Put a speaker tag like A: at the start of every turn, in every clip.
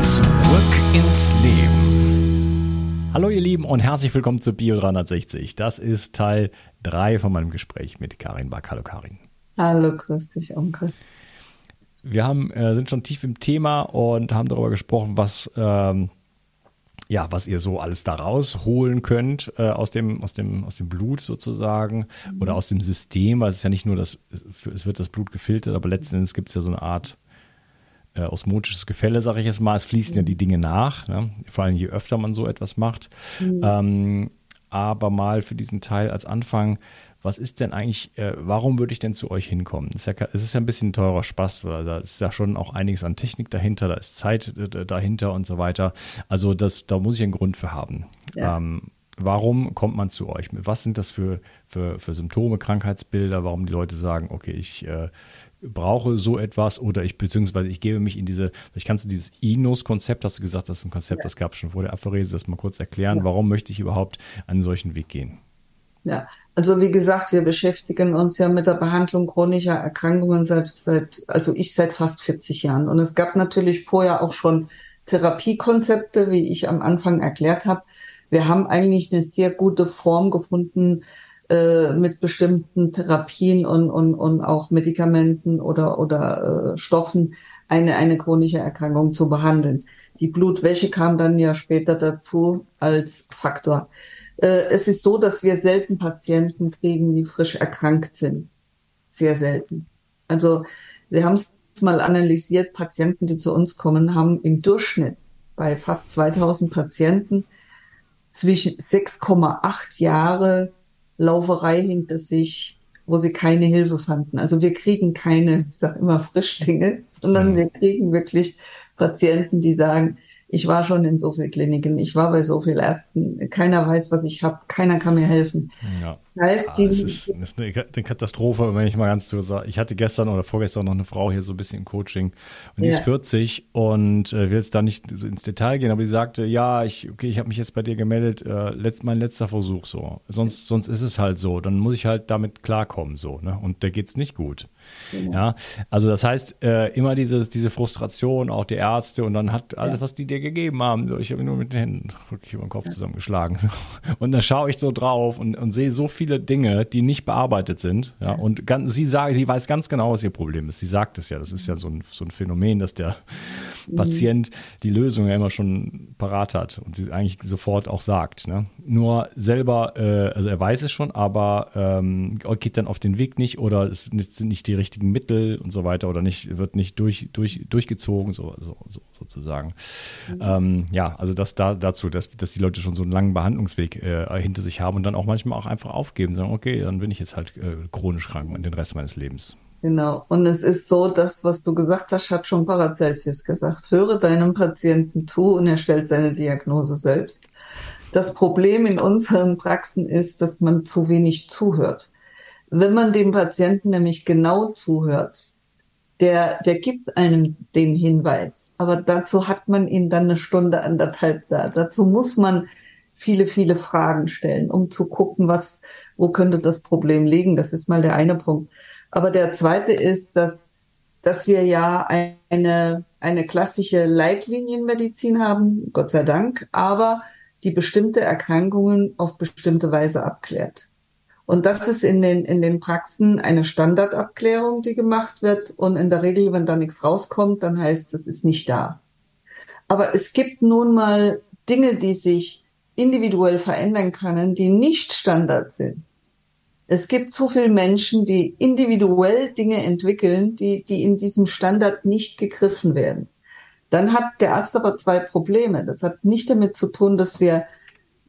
A: Zurück ins Leben.
B: Hallo ihr Lieben und herzlich willkommen zu Bio 360. Das ist Teil 3 von meinem Gespräch mit Karin Back. Hallo Karin.
C: Hallo, grüß dich, Onkel.
B: Wir haben, äh, sind schon tief im Thema und haben darüber gesprochen, was, ähm, ja, was ihr so alles da rausholen könnt äh, aus, dem, aus, dem, aus dem Blut sozusagen mhm. oder aus dem System, weil es ist ja nicht nur das, es wird das Blut gefiltert, aber letzten Endes gibt es ja so eine Art äh, osmotisches Gefälle, sage ich jetzt mal. Es fließen mhm. ja die Dinge nach, ne? vor allem je öfter man so etwas macht. Mhm. Ähm, aber mal für diesen Teil als Anfang, was ist denn eigentlich, äh, warum würde ich denn zu euch hinkommen? Es ist, ja, ist ja ein bisschen teurer Spaß, weil da ist ja schon auch einiges an Technik dahinter, da ist Zeit äh, dahinter und so weiter. Also das, da muss ich einen Grund für haben. Ja. Ähm, warum kommt man zu euch? Was sind das für, für, für Symptome, Krankheitsbilder, warum die Leute sagen, okay, ich äh, brauche so etwas oder ich beziehungsweise ich gebe mich in diese, ich kannst du dieses Inos-Konzept, hast du gesagt, das ist ein Konzept, ja. das gab es schon vor der Aphorese, das mal kurz erklären, ja. warum möchte ich überhaupt einen solchen Weg gehen?
C: Ja, also wie gesagt, wir beschäftigen uns ja mit der Behandlung chronischer Erkrankungen seit, seit, also ich seit fast 40 Jahren. Und es gab natürlich vorher auch schon Therapiekonzepte, wie ich am Anfang erklärt habe. Wir haben eigentlich eine sehr gute Form gefunden, äh, mit bestimmten Therapien und, und, und auch Medikamenten oder, oder äh, Stoffen eine, eine chronische Erkrankung zu behandeln. Die Blutwäsche kam dann ja später dazu als Faktor. Äh, es ist so, dass wir selten Patienten kriegen, die frisch erkrankt sind. Sehr selten. Also wir haben es mal analysiert, Patienten, die zu uns kommen, haben im Durchschnitt bei fast 2000 Patienten zwischen 6,8 Jahre Lauferei hinter sich, wo sie keine Hilfe fanden. Also wir kriegen keine, ich sage immer Frischlinge, sondern mhm. wir kriegen wirklich Patienten, die sagen, ich war schon in so vielen Kliniken, ich war bei so vielen Ärzten, keiner weiß, was ich habe, keiner kann mir helfen.
B: Ja. Heißt, ja, die, das ist, das ist eine, Katastrophe, wenn ich mal ganz zu sagen. Ich hatte gestern oder vorgestern noch eine Frau hier so ein bisschen im Coaching und die ja. ist 40 und äh, will jetzt da nicht so ins Detail gehen, aber die sagte, ja, ich, okay, ich habe mich jetzt bei dir gemeldet, äh, letzt, mein letzter Versuch so. Sonst, sonst ist es halt so. Dann muss ich halt damit klarkommen so, ne? Und da geht's nicht gut. Genau. Ja, also das heißt, äh, immer dieses, diese Frustration, auch die Ärzte und dann hat alles, ja. was die dir gegeben haben, so, ich habe nur mit den Händen wirklich über den Kopf ja. zusammengeschlagen. So. Und dann schaue ich so drauf und, und sehe so viel viele Dinge, die nicht bearbeitet sind. Ja, und ganz, sie sagt, sie weiß ganz genau, was ihr Problem ist. Sie sagt es ja. Das ist ja so ein, so ein Phänomen, dass der mhm. Patient die Lösung ja immer schon parat hat und sie eigentlich sofort auch sagt. Ne? Nur selber, äh, also er weiß es schon, aber ähm, geht dann auf den Weg nicht oder es sind nicht die richtigen Mittel und so weiter oder nicht, wird nicht durch, durch, durchgezogen, so, so, so sozusagen. Mhm. Ähm, ja, also das da dazu, dass, dass die Leute schon so einen langen Behandlungsweg äh, hinter sich haben und dann auch manchmal auch einfach aufgeben, sagen, okay, dann bin ich jetzt halt äh, chronisch krank in den Rest meines Lebens.
C: Genau. Und es ist so, das, was du gesagt hast, hat schon Paracelsus gesagt. Höre deinem Patienten zu und er stellt seine Diagnose selbst. Das Problem in unseren Praxen ist, dass man zu wenig zuhört. Wenn man dem Patienten nämlich genau zuhört, der, der gibt einem den Hinweis. Aber dazu hat man ihn dann eine Stunde, anderthalb da. Dazu muss man viele, viele Fragen stellen, um zu gucken, was, wo könnte das Problem liegen. Das ist mal der eine Punkt. Aber der zweite ist, dass, dass wir ja eine, eine klassische Leitlinienmedizin haben, Gott sei Dank, aber die bestimmte Erkrankungen auf bestimmte Weise abklärt. Und das ist in den, in den Praxen eine Standardabklärung, die gemacht wird. Und in der Regel, wenn da nichts rauskommt, dann heißt es, ist nicht da. Aber es gibt nun mal Dinge, die sich individuell verändern können, die nicht Standard sind. Es gibt so viele Menschen, die individuell Dinge entwickeln, die, die in diesem Standard nicht gegriffen werden. Dann hat der Arzt aber zwei Probleme. Das hat nicht damit zu tun, dass wir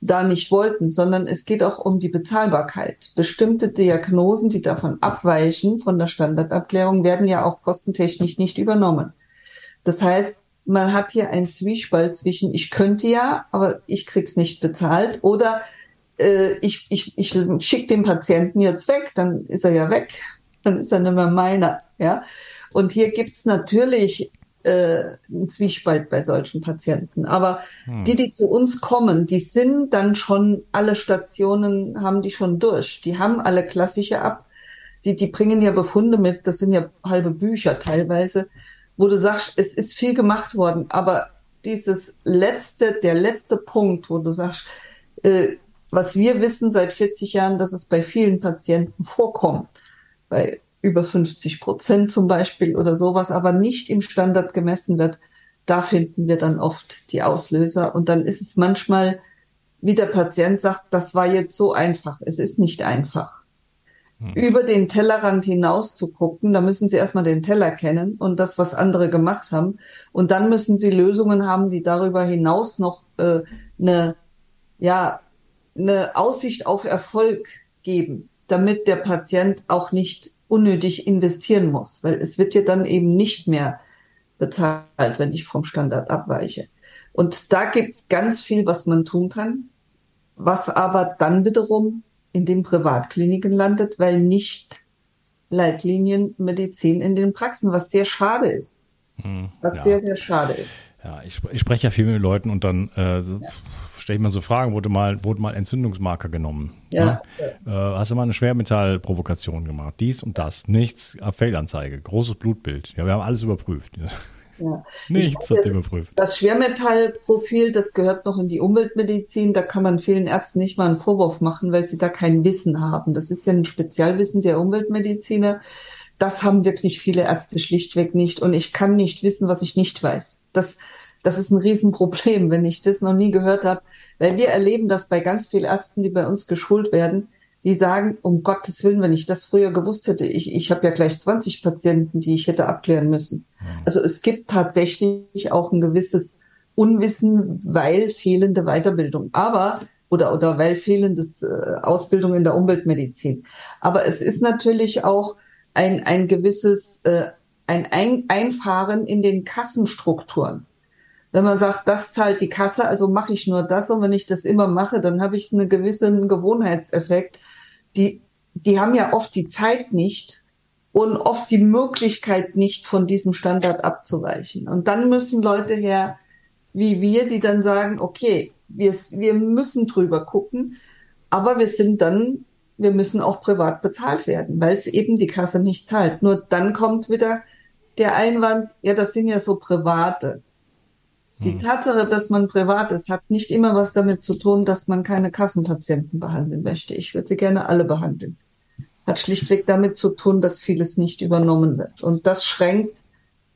C: da nicht wollten, sondern es geht auch um die Bezahlbarkeit. Bestimmte Diagnosen, die davon abweichen von der Standardabklärung, werden ja auch kostentechnisch nicht übernommen. Das heißt, man hat hier einen Zwiespalt zwischen ich könnte ja, aber ich krieg's nicht bezahlt oder äh, ich, ich, ich schicke den Patienten jetzt weg, dann ist er ja weg, dann ist er nicht mehr meiner. Ja? Und hier gibt's natürlich äh, ein Zwiespalt bei solchen Patienten. Aber hm. die, die zu uns kommen, die sind dann schon, alle Stationen haben die schon durch. Die haben alle klassische ab. Die, die bringen ja Befunde mit, das sind ja halbe Bücher teilweise, wo du sagst, es ist viel gemacht worden, aber dieses letzte, der letzte Punkt, wo du sagst, äh, was wir wissen seit 40 Jahren, dass es bei vielen Patienten vorkommt, bei über 50 Prozent zum Beispiel oder sowas, aber nicht im Standard gemessen wird, da finden wir dann oft die Auslöser. Und dann ist es manchmal, wie der Patient sagt, das war jetzt so einfach. Es ist nicht einfach. Hm. Über den Tellerrand hinaus zu gucken, da müssen Sie erstmal den Teller kennen und das, was andere gemacht haben. Und dann müssen Sie Lösungen haben, die darüber hinaus noch äh, eine, ja, eine Aussicht auf Erfolg geben, damit der Patient auch nicht unnötig investieren muss, weil es wird ja dann eben nicht mehr bezahlt, wenn ich vom Standard abweiche. Und da gibt's ganz viel, was man tun kann, was aber dann wiederum in den Privatkliniken landet, weil nicht Leitlinienmedizin in den Praxen, was sehr schade ist. Hm, was ja. sehr, sehr schade ist.
B: Ja, ich, ich spreche ja viel mit Leuten und dann äh, ja stelle ich mal so Fragen, wurde mal, wurde mal Entzündungsmarker genommen. Ja. ja. Äh, hast du mal eine Schwermetallprovokation gemacht? Dies und das. Nichts, Fehlanzeige, großes Blutbild. Ja, wir haben alles überprüft. Ja. Nichts hat überprüft.
C: Das Schwermetallprofil, das gehört noch in die Umweltmedizin. Da kann man vielen Ärzten nicht mal einen Vorwurf machen, weil sie da kein Wissen haben. Das ist ja ein Spezialwissen der Umweltmediziner. Das haben wirklich viele Ärzte schlichtweg nicht. Und ich kann nicht wissen, was ich nicht weiß. Das, das ist ein Riesenproblem, wenn ich das noch nie gehört habe. Weil wir erleben das bei ganz vielen Ärzten, die bei uns geschult werden, die sagen, um Gottes Willen, wenn ich das früher gewusst hätte, ich, ich habe ja gleich 20 Patienten, die ich hätte abklären müssen. Also es gibt tatsächlich auch ein gewisses Unwissen, weil fehlende Weiterbildung. Aber oder oder weil fehlendes äh, Ausbildung in der Umweltmedizin. Aber es ist natürlich auch ein ein gewisses äh, ein, ein Einfahren in den Kassenstrukturen. Wenn man sagt, das zahlt die Kasse, also mache ich nur das und wenn ich das immer mache, dann habe ich einen gewissen Gewohnheitseffekt. Die, die haben ja oft die Zeit nicht und oft die Möglichkeit nicht, von diesem Standard abzuweichen. Und dann müssen Leute her, wie wir, die dann sagen, okay, wir, wir müssen drüber gucken, aber wir sind dann, wir müssen auch privat bezahlt werden, weil es eben die Kasse nicht zahlt. Nur dann kommt wieder der Einwand, ja, das sind ja so private. Die hm. Tatsache, dass man privat ist, hat nicht immer was damit zu tun, dass man keine Kassenpatienten behandeln möchte. Ich würde sie gerne alle behandeln. Hat schlichtweg damit zu tun, dass vieles nicht übernommen wird. Und das schränkt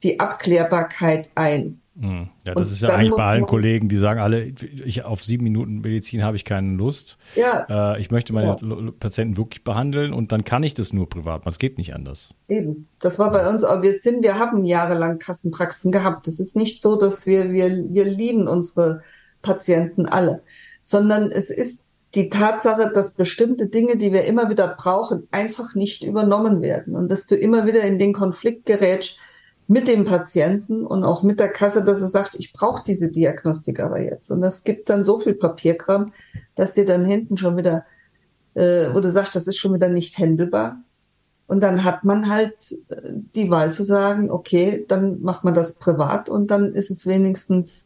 C: die Abklärbarkeit ein.
B: Hm. Ja, das und ist ja eigentlich bei allen Kollegen, die sagen alle, ich auf sieben Minuten Medizin habe ich keine Lust. Ja. Äh, ich möchte meine ja. Patienten wirklich behandeln und dann kann ich das nur privat. Es geht nicht anders.
C: Eben. Das war bei uns, aber wir sind, wir haben jahrelang Kassenpraxen gehabt. Es ist nicht so, dass wir, wir, wir lieben unsere Patienten alle, sondern es ist die Tatsache, dass bestimmte Dinge, die wir immer wieder brauchen, einfach nicht übernommen werden und dass du immer wieder in den Konflikt gerätst, mit dem Patienten und auch mit der Kasse, dass er sagt, ich brauche diese Diagnostik aber jetzt. Und das gibt dann so viel Papierkram, dass dir dann hinten schon wieder, äh, wo du sagst, das ist schon wieder nicht händelbar. Und dann hat man halt äh, die Wahl zu sagen, okay, dann macht man das privat und dann ist es wenigstens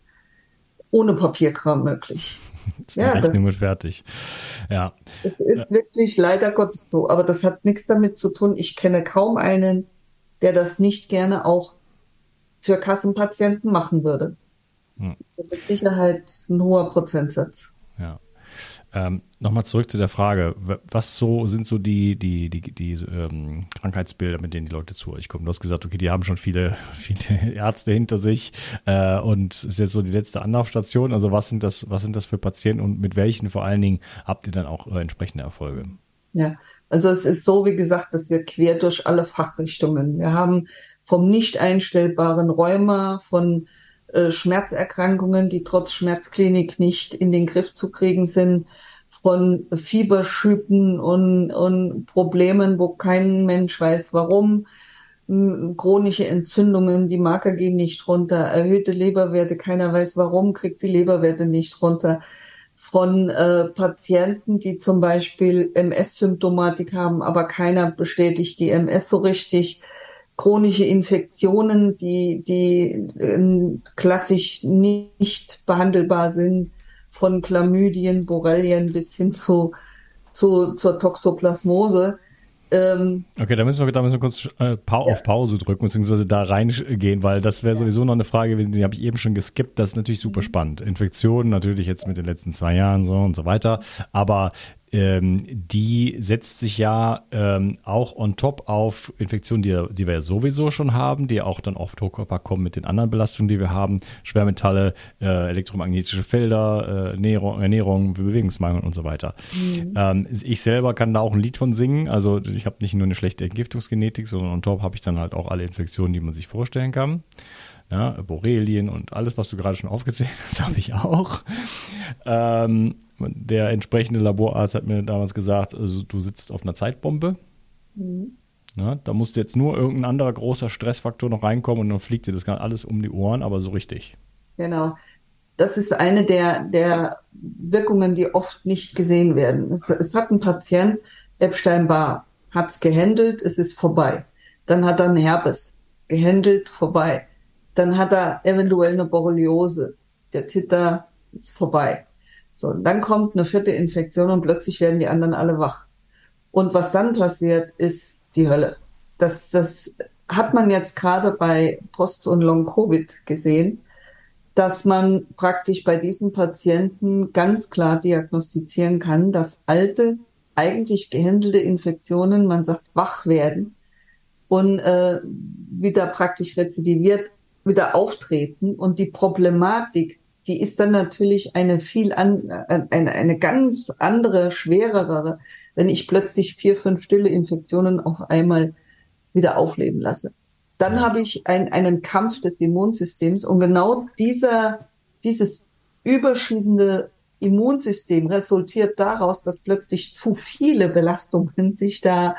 C: ohne Papierkram möglich.
B: ja, Rechnung das, fertig. Ja.
C: Es ist ja. wirklich leider Gottes so, aber das hat nichts damit zu tun. Ich kenne kaum einen, der das nicht gerne auch für Kassenpatienten machen würde. Hm. Mit Sicherheit ein hoher Prozentsatz.
B: Ja. Ähm, Nochmal zurück zu der Frage, was so sind so die, die, die, die ähm, Krankheitsbilder, mit denen die Leute zu euch kommen? Du hast gesagt, okay, die haben schon viele, viele Ärzte hinter sich äh, und ist jetzt so die letzte Anlaufstation. Also was sind das, was sind das für Patienten und mit welchen vor allen Dingen habt ihr dann auch äh, entsprechende Erfolge?
C: Ja, also es ist so, wie gesagt, dass wir quer durch alle Fachrichtungen. Wir haben vom nicht einstellbaren Rheuma, von äh, Schmerzerkrankungen, die trotz Schmerzklinik nicht in den Griff zu kriegen sind, von Fieberschüben und, und Problemen, wo kein Mensch weiß warum, chronische Entzündungen, die Marker gehen nicht runter, erhöhte Leberwerte, keiner weiß warum, kriegt die Leberwerte nicht runter von äh, Patienten, die zum Beispiel MS-Symptomatik haben, aber keiner bestätigt die MS so richtig. Chronische Infektionen, die, die äh, klassisch nicht behandelbar sind, von Chlamydien, Borrelien bis hin zu, zu zur Toxoplasmose.
B: Ähm, okay, da müssen wir, da müssen wir kurz äh, pa ja. auf Pause drücken, beziehungsweise da reingehen, weil das wäre ja. sowieso noch eine Frage gewesen, die habe ich eben schon geskippt. Das ist natürlich super mhm. spannend. Infektionen natürlich jetzt mit den letzten zwei Jahren so und so weiter. Aber ähm, die setzt sich ja ähm, auch on top auf Infektionen, die, die wir ja sowieso schon haben, die auch dann oft hochkörper kommen mit den anderen Belastungen, die wir haben. Schwermetalle, äh, elektromagnetische Felder, äh, Ernährung, Ernährung, Bewegungsmangel und so weiter. Mhm. Ähm, ich selber kann da auch ein Lied von singen. Also ich habe nicht nur eine schlechte Entgiftungsgenetik, sondern on top habe ich dann halt auch alle Infektionen, die man sich vorstellen kann. Ja, Borrelien und alles, was du gerade schon aufgezählt hast, habe ich auch. Ähm, der entsprechende Laborarzt hat mir damals gesagt, also du sitzt auf einer Zeitbombe. Mhm. Ja, da musste jetzt nur irgendein anderer großer Stressfaktor noch reinkommen und dann fliegt dir das alles um die Ohren, aber so richtig.
C: Genau. Das ist eine der, der Wirkungen, die oft nicht gesehen werden. Es, es hat ein Patient, Epstein-Barr, hat es gehandelt, es ist vorbei. Dann hat er einen Herpes, gehandelt, vorbei. Dann hat er eventuell eine Borreliose, der Titter ist vorbei. So, und dann kommt eine vierte Infektion und plötzlich werden die anderen alle wach. Und was dann passiert, ist die Hölle. Das, das hat man jetzt gerade bei Post- und Long-Covid gesehen, dass man praktisch bei diesen Patienten ganz klar diagnostizieren kann, dass alte, eigentlich gehandelte Infektionen, man sagt, wach werden und äh, wieder praktisch rezidiviert, wieder auftreten und die Problematik die ist dann natürlich eine viel an, eine, eine ganz andere, schwerere, wenn ich plötzlich vier, fünf stille Infektionen auf einmal wieder aufleben lasse. Dann habe ich ein, einen Kampf des Immunsystems und genau dieser, dieses überschießende Immunsystem resultiert daraus, dass plötzlich zu viele Belastungen sich da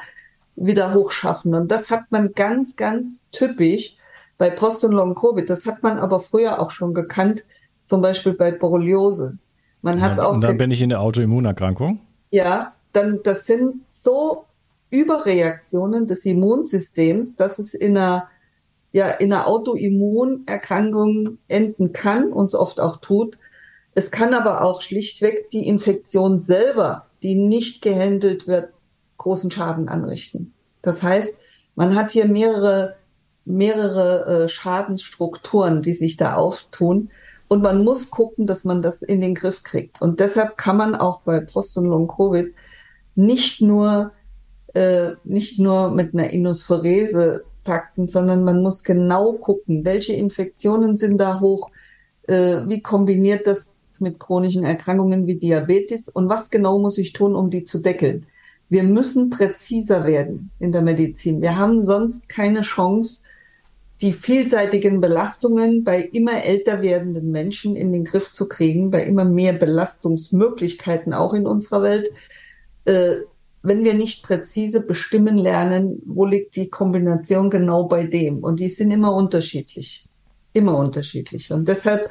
C: wieder hochschaffen. Und das hat man ganz, ganz typisch bei Post- und Long-Covid. Das hat man aber früher auch schon gekannt zum Beispiel bei Borreliose.
B: Man hat auch. Und dann bin ich in der Autoimmunerkrankung.
C: Ja, dann das sind so Überreaktionen des Immunsystems, dass es in einer ja in einer Autoimmunerkrankung enden kann und es oft auch tut. Es kann aber auch schlichtweg die Infektion selber, die nicht gehandelt wird, großen Schaden anrichten. Das heißt, man hat hier mehrere mehrere äh, Schadensstrukturen, die sich da auftun. Und man muss gucken, dass man das in den Griff kriegt. Und deshalb kann man auch bei Post- und Long-Covid nicht nur, äh, nicht nur mit einer Inospherese takten, sondern man muss genau gucken, welche Infektionen sind da hoch, äh, wie kombiniert das mit chronischen Erkrankungen wie Diabetes und was genau muss ich tun, um die zu deckeln. Wir müssen präziser werden in der Medizin. Wir haben sonst keine Chance, die vielseitigen Belastungen bei immer älter werdenden Menschen in den Griff zu kriegen, bei immer mehr Belastungsmöglichkeiten auch in unserer Welt, äh, wenn wir nicht präzise bestimmen lernen, wo liegt die Kombination genau bei dem. Und die sind immer unterschiedlich. Immer unterschiedlich. Und deshalb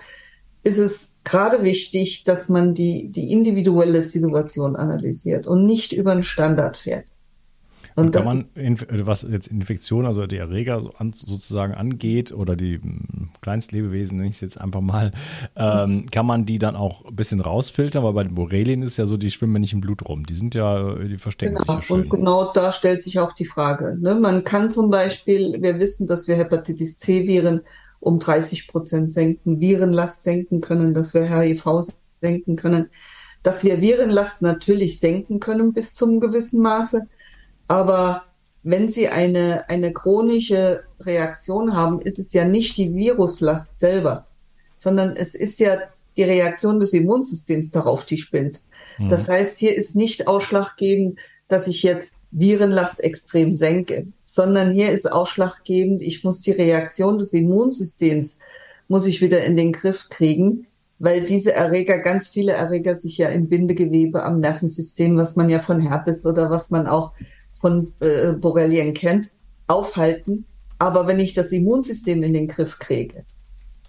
C: ist es gerade wichtig, dass man die, die individuelle Situation analysiert und nicht über einen Standard fährt.
B: Und, kann man, was jetzt Infektion, also die Erreger so an, sozusagen angeht oder die hm, Kleinstlebewesen, nenne ich es jetzt einfach mal, ähm, kann man die dann auch ein bisschen rausfiltern, weil bei den Borrelien ist ja so, die schwimmen nicht im Blut rum. Die sind ja, die verstecken
C: genau.
B: sich ja schön.
C: Und genau da stellt sich auch die Frage. Ne? Man kann zum Beispiel, wir wissen, dass wir Hepatitis C-Viren um 30 Prozent senken, Virenlast senken können, dass wir HIV senken können, dass wir Virenlast natürlich senken können bis zum gewissen Maße. Aber wenn Sie eine, eine chronische Reaktion haben, ist es ja nicht die Viruslast selber, sondern es ist ja die Reaktion des Immunsystems darauf, die spinnt. Mhm. Das heißt, hier ist nicht ausschlaggebend, dass ich jetzt Virenlast extrem senke, sondern hier ist ausschlaggebend, ich muss die Reaktion des Immunsystems, muss ich wieder in den Griff kriegen, weil diese Erreger, ganz viele Erreger sich ja im Bindegewebe am Nervensystem, was man ja von Herpes oder was man auch von äh, Borrelien kennt, aufhalten. Aber wenn ich das Immunsystem in den Griff kriege,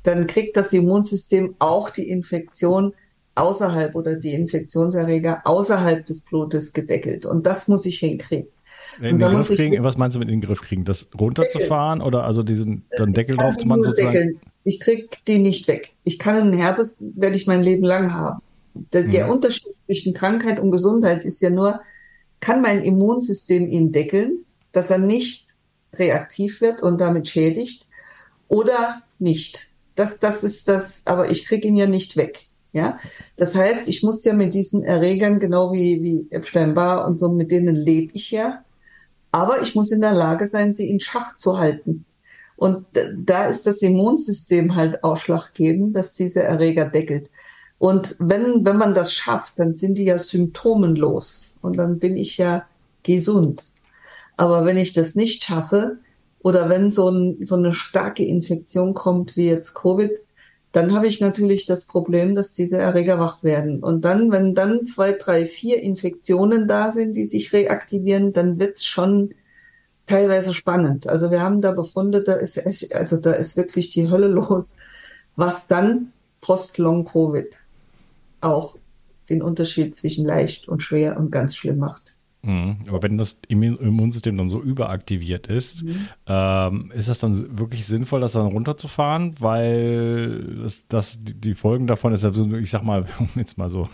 C: dann kriegt das Immunsystem auch die Infektion außerhalb oder die Infektionserreger außerhalb des Blutes gedeckelt. Und das muss ich hinkriegen.
B: In den Griff kriegen, was meinst du mit in den Griff kriegen? Das runterzufahren oder also diesen dann Deckel drauf zu machen sozusagen? Deckeln.
C: Ich krieg die nicht weg. Ich kann einen Herpes, werde ich mein Leben lang haben. Der, mhm. der Unterschied zwischen Krankheit und Gesundheit ist ja nur, kann mein Immunsystem ihn deckeln, dass er nicht reaktiv wird und damit schädigt oder nicht. Das, das ist das, aber ich kriege ihn ja nicht weg. Ja, das heißt, ich muss ja mit diesen Erregern, genau wie, wie Epstein-Barr und so, mit denen lebe ich ja. Aber ich muss in der Lage sein, sie in Schach zu halten. Und da ist das Immunsystem halt ausschlaggebend, dass diese Erreger deckelt. Und wenn, wenn man das schafft, dann sind die ja symptomenlos und dann bin ich ja gesund. Aber wenn ich das nicht schaffe oder wenn so, ein, so eine starke Infektion kommt wie jetzt Covid, dann habe ich natürlich das Problem, dass diese Erreger wach werden. Und dann, wenn dann zwei, drei, vier Infektionen da sind, die sich reaktivieren, dann wird's schon teilweise spannend. Also wir haben da Befunde, da ist also da ist wirklich die Hölle los, was dann post-Long-Covid auch den Unterschied zwischen leicht und schwer und ganz schlimm macht.
B: Mhm. Aber wenn das Immunsystem dann so überaktiviert ist, mhm. ähm, ist das dann wirklich sinnvoll, das dann runterzufahren? Weil das, das, die Folgen davon ist ja so, ich sag mal, jetzt mal so,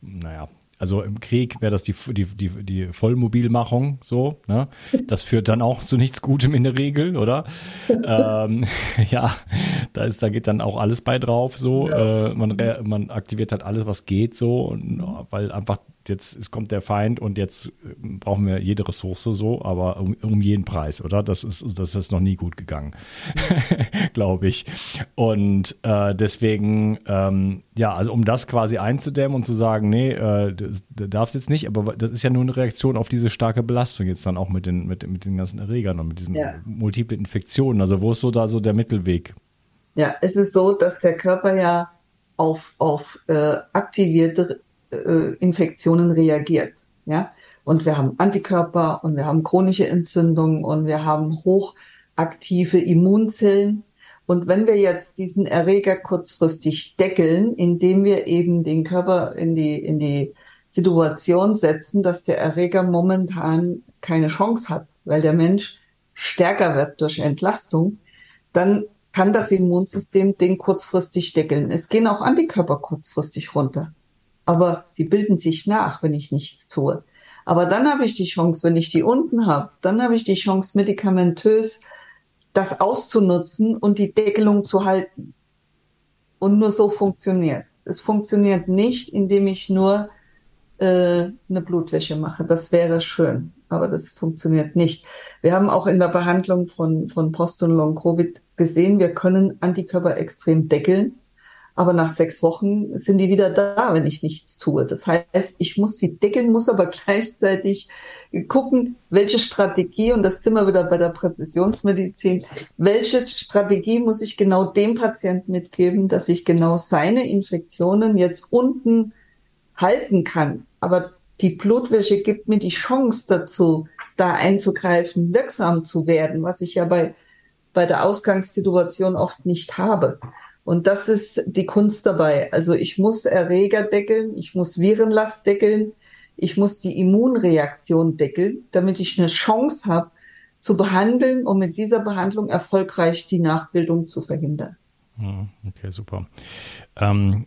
B: naja, also im Krieg wäre das die, die, die, die Vollmobilmachung so, ne? Das führt dann auch zu nichts Gutem in der Regel, oder? ähm, ja, da ist, da geht dann auch alles bei drauf so. Ja. Äh, man, man aktiviert halt alles, was geht so, und, weil einfach jetzt es kommt der Feind und jetzt äh, brauchen wir jede Ressource so, aber um, um jeden Preis, oder? Das ist, das ist noch nie gut gegangen, glaube ich. Und äh, deswegen, ähm, ja, also um das quasi einzudämmen und zu sagen, nee, äh, du darfst jetzt nicht, aber das ist ja nur eine Reaktion auf diese starke Belastung jetzt dann auch mit den, mit, mit den ganzen Erregern und mit diesen ja. multiplen Infektionen. Also wo ist so da so der Mittelweg?
C: Ja, es ist so, dass der Körper ja auf, auf äh, aktivierte äh, Infektionen reagiert. Ja? Und wir haben Antikörper und wir haben chronische Entzündungen und wir haben hochaktive Immunzellen. Und wenn wir jetzt diesen Erreger kurzfristig deckeln, indem wir eben den Körper in die, in die Situation setzen, dass der Erreger momentan keine Chance hat, weil der Mensch stärker wird durch Entlastung, dann kann das Immunsystem den kurzfristig deckeln. Es gehen auch Antikörper kurzfristig runter aber die bilden sich nach, wenn ich nichts tue. Aber dann habe ich die Chance, wenn ich die unten habe, dann habe ich die Chance, medikamentös das auszunutzen und die Deckelung zu halten. Und nur so funktioniert es. Es funktioniert nicht, indem ich nur äh, eine Blutwäsche mache. Das wäre schön, aber das funktioniert nicht. Wir haben auch in der Behandlung von, von Post- und Long-Covid gesehen, wir können Antikörper extrem deckeln, aber nach sechs Wochen sind die wieder da, wenn ich nichts tue. Das heißt, ich muss sie deckeln, muss aber gleichzeitig gucken, welche Strategie, und das sind wir wieder bei der Präzisionsmedizin, welche Strategie muss ich genau dem Patienten mitgeben, dass ich genau seine Infektionen jetzt unten halten kann. Aber die Blutwäsche gibt mir die Chance dazu, da einzugreifen, wirksam zu werden, was ich ja bei, bei der Ausgangssituation oft nicht habe. Und das ist die Kunst dabei. Also ich muss Erreger deckeln, ich muss Virenlast deckeln, ich muss die Immunreaktion deckeln, damit ich eine Chance habe, zu behandeln und mit dieser Behandlung erfolgreich die Nachbildung zu verhindern.
B: Hm, okay, super. Ähm,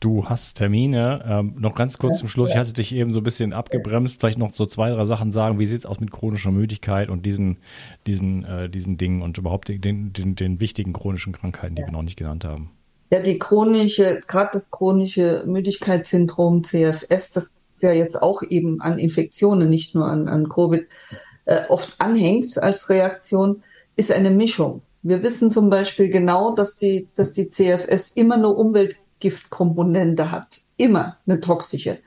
B: du hast Termine. Ähm, noch ganz kurz zum Schluss. Ich hatte dich eben so ein bisschen abgebremst. Vielleicht noch so zwei, drei Sachen sagen. Wie sieht es aus mit chronischer Müdigkeit und diesen, diesen, äh, diesen Dingen und überhaupt den, den, den wichtigen chronischen Krankheiten, die ja. wir noch nicht genannt haben?
C: Ja, die chronische, gerade das chronische Müdigkeitssyndrom CFS, das ja jetzt auch eben an Infektionen, nicht nur an, an Covid, äh, oft anhängt als Reaktion, ist eine Mischung. Wir wissen zum Beispiel genau, dass die, dass die CFS immer eine Umweltgiftkomponente hat. Immer eine toxische.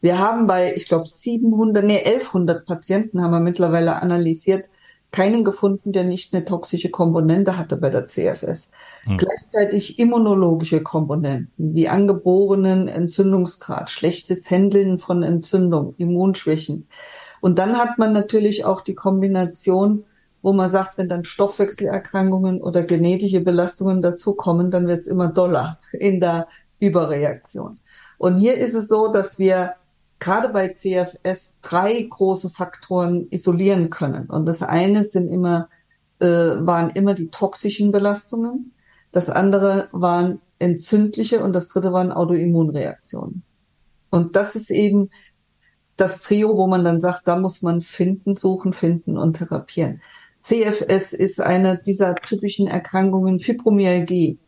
C: Wir haben bei, ich glaube, 700, nee, 1100 Patienten haben wir mittlerweile analysiert, keinen gefunden, der nicht eine toxische Komponente hatte bei der CFS. Hm. Gleichzeitig immunologische Komponenten wie angeborenen Entzündungsgrad, schlechtes Händeln von Entzündung, Immunschwächen. Und dann hat man natürlich auch die Kombination, wo man sagt, wenn dann Stoffwechselerkrankungen oder genetische Belastungen dazukommen, dann wird es immer doller in der Überreaktion. Und hier ist es so, dass wir gerade bei CFS drei große Faktoren isolieren können. Und das eine sind immer, äh, waren immer die toxischen Belastungen. Das andere waren entzündliche und das dritte waren Autoimmunreaktionen. Und das ist eben das Trio, wo man dann sagt, da muss man finden, suchen, finden und therapieren. CFS ist eine dieser typischen Erkrankungen, Fibromyalgie,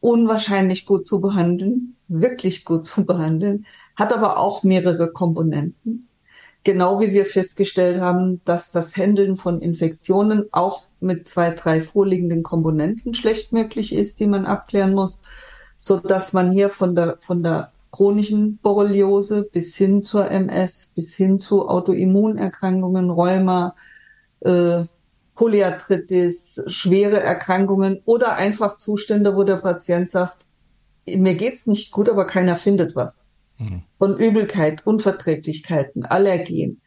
C: unwahrscheinlich gut zu behandeln, wirklich gut zu behandeln, hat aber auch mehrere Komponenten. Genau wie wir festgestellt haben, dass das Handeln von Infektionen auch mit zwei, drei vorliegenden Komponenten schlecht möglich ist, die man abklären muss, so dass man hier von der, von der chronischen Borreliose bis hin zur MS, bis hin zu Autoimmunerkrankungen, Rheuma, äh, Polyarthritis, schwere Erkrankungen oder einfach Zustände, wo der Patient sagt, mir geht's nicht gut, aber keiner findet was. Mhm. Von Übelkeit, Unverträglichkeiten, Allergien.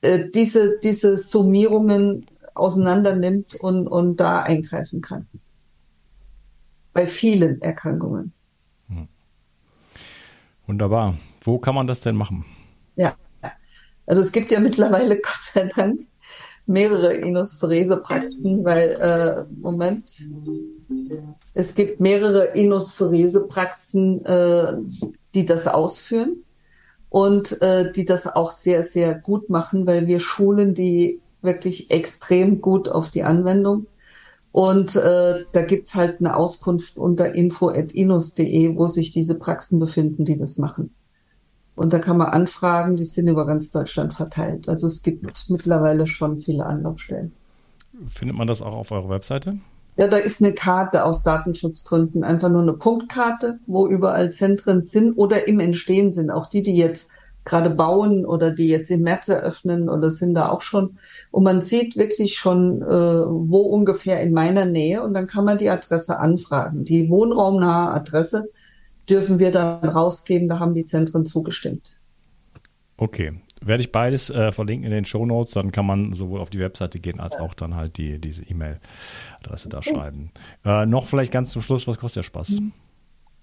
C: Äh, diese, diese Summierungen auseinander nimmt und, und da eingreifen kann. Bei vielen Erkrankungen. Hm.
B: Wunderbar. Wo kann man das denn machen?
C: Ja, also es gibt ja mittlerweile Gott sei Dank mehrere Inospherese-Praxen, weil, äh, Moment, es gibt mehrere Inospherese-Praxen, äh, die das ausführen und äh, die das auch sehr, sehr gut machen, weil wir schulen die wirklich extrem gut auf die Anwendung. Und äh, da gibt's halt eine Auskunft unter info.inus.de, wo sich diese Praxen befinden, die das machen. Und da kann man anfragen, die sind über ganz Deutschland verteilt. Also es gibt mittlerweile schon viele Anlaufstellen.
B: Findet man das auch auf eurer Webseite?
C: Ja, da ist eine Karte aus Datenschutzgründen, einfach nur eine Punktkarte, wo überall Zentren sind oder im Entstehen sind. Auch die, die jetzt gerade bauen oder die jetzt im März eröffnen oder sind da auch schon. Und man sieht wirklich schon, äh, wo ungefähr in meiner Nähe und dann kann man die Adresse anfragen. Die wohnraumnahe Adresse dürfen wir dann rausgeben, da haben die Zentren zugestimmt.
B: Okay, werde ich beides äh, verlinken in den Show Notes, dann kann man sowohl auf die Webseite gehen als auch dann halt die, diese E-Mail-Adresse da schreiben. Äh, noch vielleicht ganz zum Schluss, was kostet der Spaß?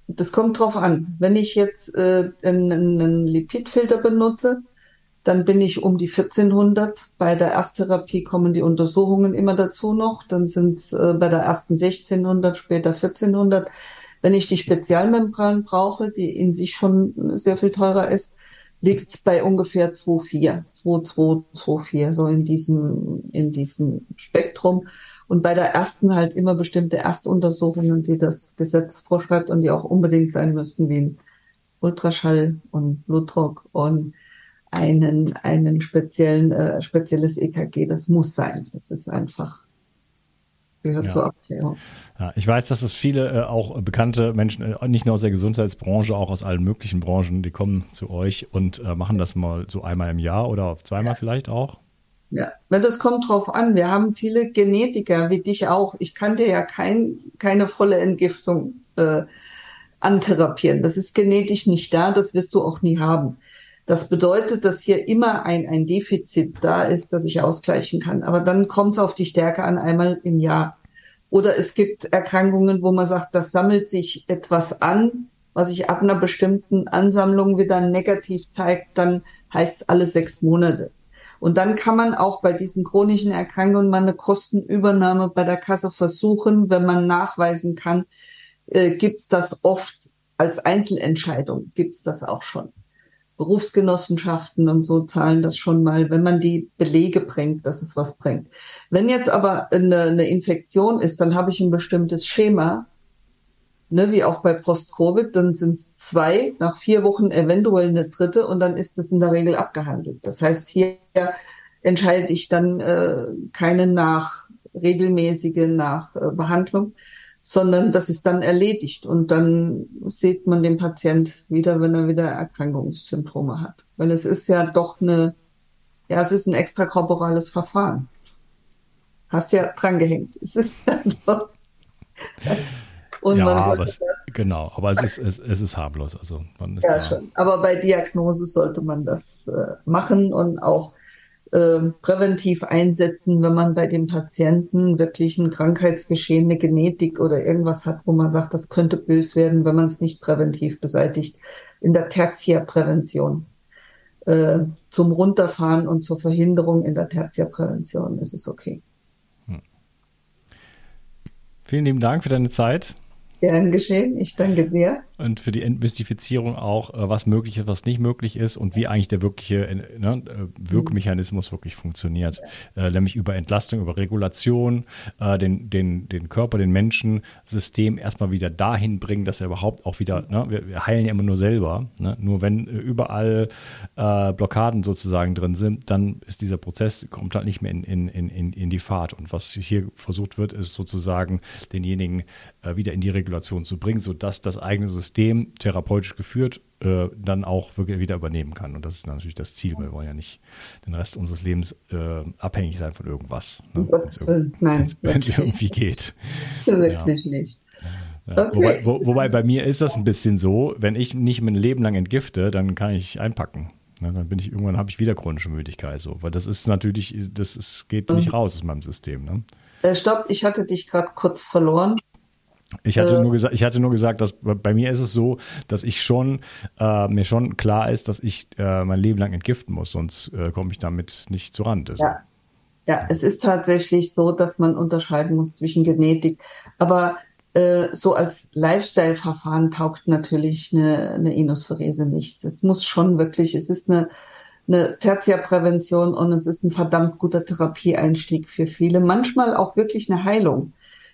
C: Das kommt drauf an. Wenn ich jetzt äh, einen, einen Lipidfilter benutze, dann bin ich um die 1400. Bei der Ersttherapie kommen die Untersuchungen immer dazu noch. Dann sind es äh, bei der ersten 1600, später 1400. Wenn ich die Spezialmembran brauche, die in sich schon sehr viel teurer ist, liegt es bei ungefähr 2,4, 2,2, 2,4, so in diesem, in diesem Spektrum. Und bei der ersten halt immer bestimmte Erstuntersuchungen, die das Gesetz vorschreibt und die auch unbedingt sein müssen, wie ein Ultraschall und Blutdruck und einen, einen speziellen, äh, spezielles EKG. Das muss sein. Das ist einfach gehört
B: Ja.
C: zur Abklärung.
B: Ja, ich weiß, dass es viele äh, auch bekannte Menschen, äh, nicht nur aus der Gesundheitsbranche, auch aus allen möglichen Branchen, die kommen zu euch und äh, machen das mal so einmal im Jahr oder zweimal vielleicht auch.
C: Ja, weil das kommt drauf an. Wir haben viele Genetiker, wie dich auch. Ich kann dir ja kein, keine volle Entgiftung äh, antherapieren. Das ist genetisch nicht da, das wirst du auch nie haben. Das bedeutet, dass hier immer ein, ein Defizit da ist, das ich ausgleichen kann. Aber dann kommt es auf die Stärke an, einmal im Jahr. Oder es gibt Erkrankungen, wo man sagt, das sammelt sich etwas an, was sich ab einer bestimmten Ansammlung wieder negativ zeigt, dann heißt es alle sechs Monate. Und dann kann man auch bei diesen chronischen Erkrankungen mal eine Kostenübernahme bei der Kasse versuchen, wenn man nachweisen kann, äh, gibt's das oft als Einzelentscheidung, gibt's das auch schon. Berufsgenossenschaften und so zahlen das schon mal, wenn man die Belege bringt, dass es was bringt. Wenn jetzt aber eine, eine Infektion ist, dann habe ich ein bestimmtes Schema, ne, wie auch bei Post-Covid, dann sind es zwei, nach vier Wochen eventuell eine dritte und dann ist es in der Regel abgehandelt. Das heißt, hier entscheide ich dann äh, keine nach regelmäßige nach äh, sondern das ist dann erledigt und dann sieht man den Patient wieder, wenn er wieder Erkrankungssymptome hat. Weil es ist ja doch eine, ja, es ist ein extrakorporales Verfahren. Hast ja drangehängt. Es ist ja doch. Und
B: ja,
C: man
B: aber es, genau, aber es ist, es, es ist harmlos. Also man ist
C: Ja,
B: da.
C: schon. Aber bei Diagnose sollte man das äh, machen und auch ähm, präventiv einsetzen, wenn man bei dem Patienten wirklich ein Krankheitsgeschehen, eine Genetik oder irgendwas hat, wo man sagt, das könnte bös werden, wenn man es nicht präventiv beseitigt. In der Tertiärprävention. Äh, zum Runterfahren und zur Verhinderung in der Tertiärprävention ist es okay.
B: Vielen lieben Dank für deine Zeit
C: Gern geschehen. Ich danke dir.
B: Und für die Entmystifizierung auch, äh, was möglich ist, was nicht möglich ist und wie eigentlich der wirkliche äh, ne, äh, Wirkmechanismus wirklich funktioniert. Nämlich über Entlastung, über Regulation, den, den, den Körper, den Menschen, System erstmal wieder dahin bringen, dass er überhaupt auch wieder, ne, wir, wir heilen ja immer nur selber. Ne? Nur wenn überall äh, Blockaden sozusagen drin sind, dann ist dieser Prozess, kommt halt nicht mehr in, in, in, in in die Fahrt. Und was hier versucht wird, ist sozusagen denjenigen äh, wieder in die Regulation zu bringen, sodass das eigene System therapeutisch geführt äh, dann auch wirklich wieder übernehmen kann. Und das ist natürlich das Ziel. Wir wollen ja nicht den Rest unseres Lebens äh, abhängig sein von irgendwas. Ne? Wenn es irgendwie geht.
C: Wirklich nicht.
B: Ja.
C: Okay.
B: Wobei, wo, wobei bei mir ist das ein bisschen so, wenn ich nicht mein Leben lang entgifte, dann kann ich einpacken. Ne, dann bin ich irgendwann habe ich wieder chronische Müdigkeit, so, weil das ist natürlich, das ist, geht
C: Mhm.
B: nicht raus aus meinem System. Ne?
C: Äh, stopp, ich hatte dich gerade kurz verloren.
B: Ich hatte
C: Äh.
B: nur gesagt, ich hatte nur gesagt, dass bei mir ist es so, dass ich schon äh, mir schon klar ist, dass ich äh, mein Leben lang entgiften muss, sonst äh, komme ich damit nicht zu Rande. So.
C: Ja. Ja, es ist tatsächlich so, dass man unterscheiden muss zwischen Genetik. Aber äh, so als Lifestyle-Verfahren taugt natürlich eine, eine Inuspherese nichts. Es muss schon wirklich, es ist eine, eine Tertiärprävention und es ist ein verdammt guter Therapieeinstieg für viele. Manchmal auch wirklich eine Heilung,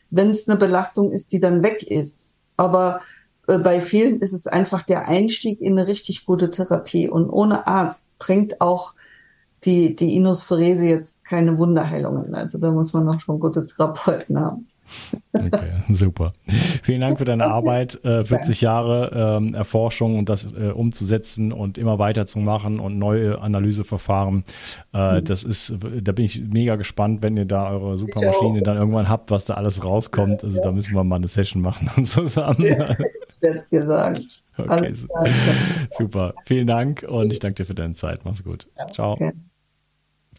C: wenn es eine Belastung ist, die dann weg ist. Aber äh, bei vielen ist es einfach der Einstieg in eine richtig gute Therapie. Und ohne Arzt bringt auch die, die Inuspherese jetzt keine Wunderheilungen. Also da muss man noch schon gute Therapeuten haben.
B: Okay, super. Vielen Dank für deine Arbeit, äh, 40 Jahre ähm, Erforschung und das äh, umzusetzen und immer weiter zu machen und neue Analyseverfahren. Äh, das ist, da bin ich mega gespannt, wenn ihr da eure Supermaschine dann irgendwann habt, was da alles rauskommt. Also da müssen wir mal eine Session machen und zusammen.
C: Jetzt werde es dir sagen.
B: Okay, super. Vielen Dank und ich danke dir für deine Zeit. Mach's gut. Ciao.
C: Okay.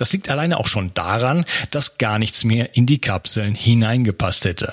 B: Das liegt alleine auch schon daran, dass gar nichts mehr in die Kapseln hineingepasst hätte.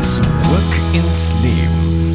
A: Zurück ins Leben.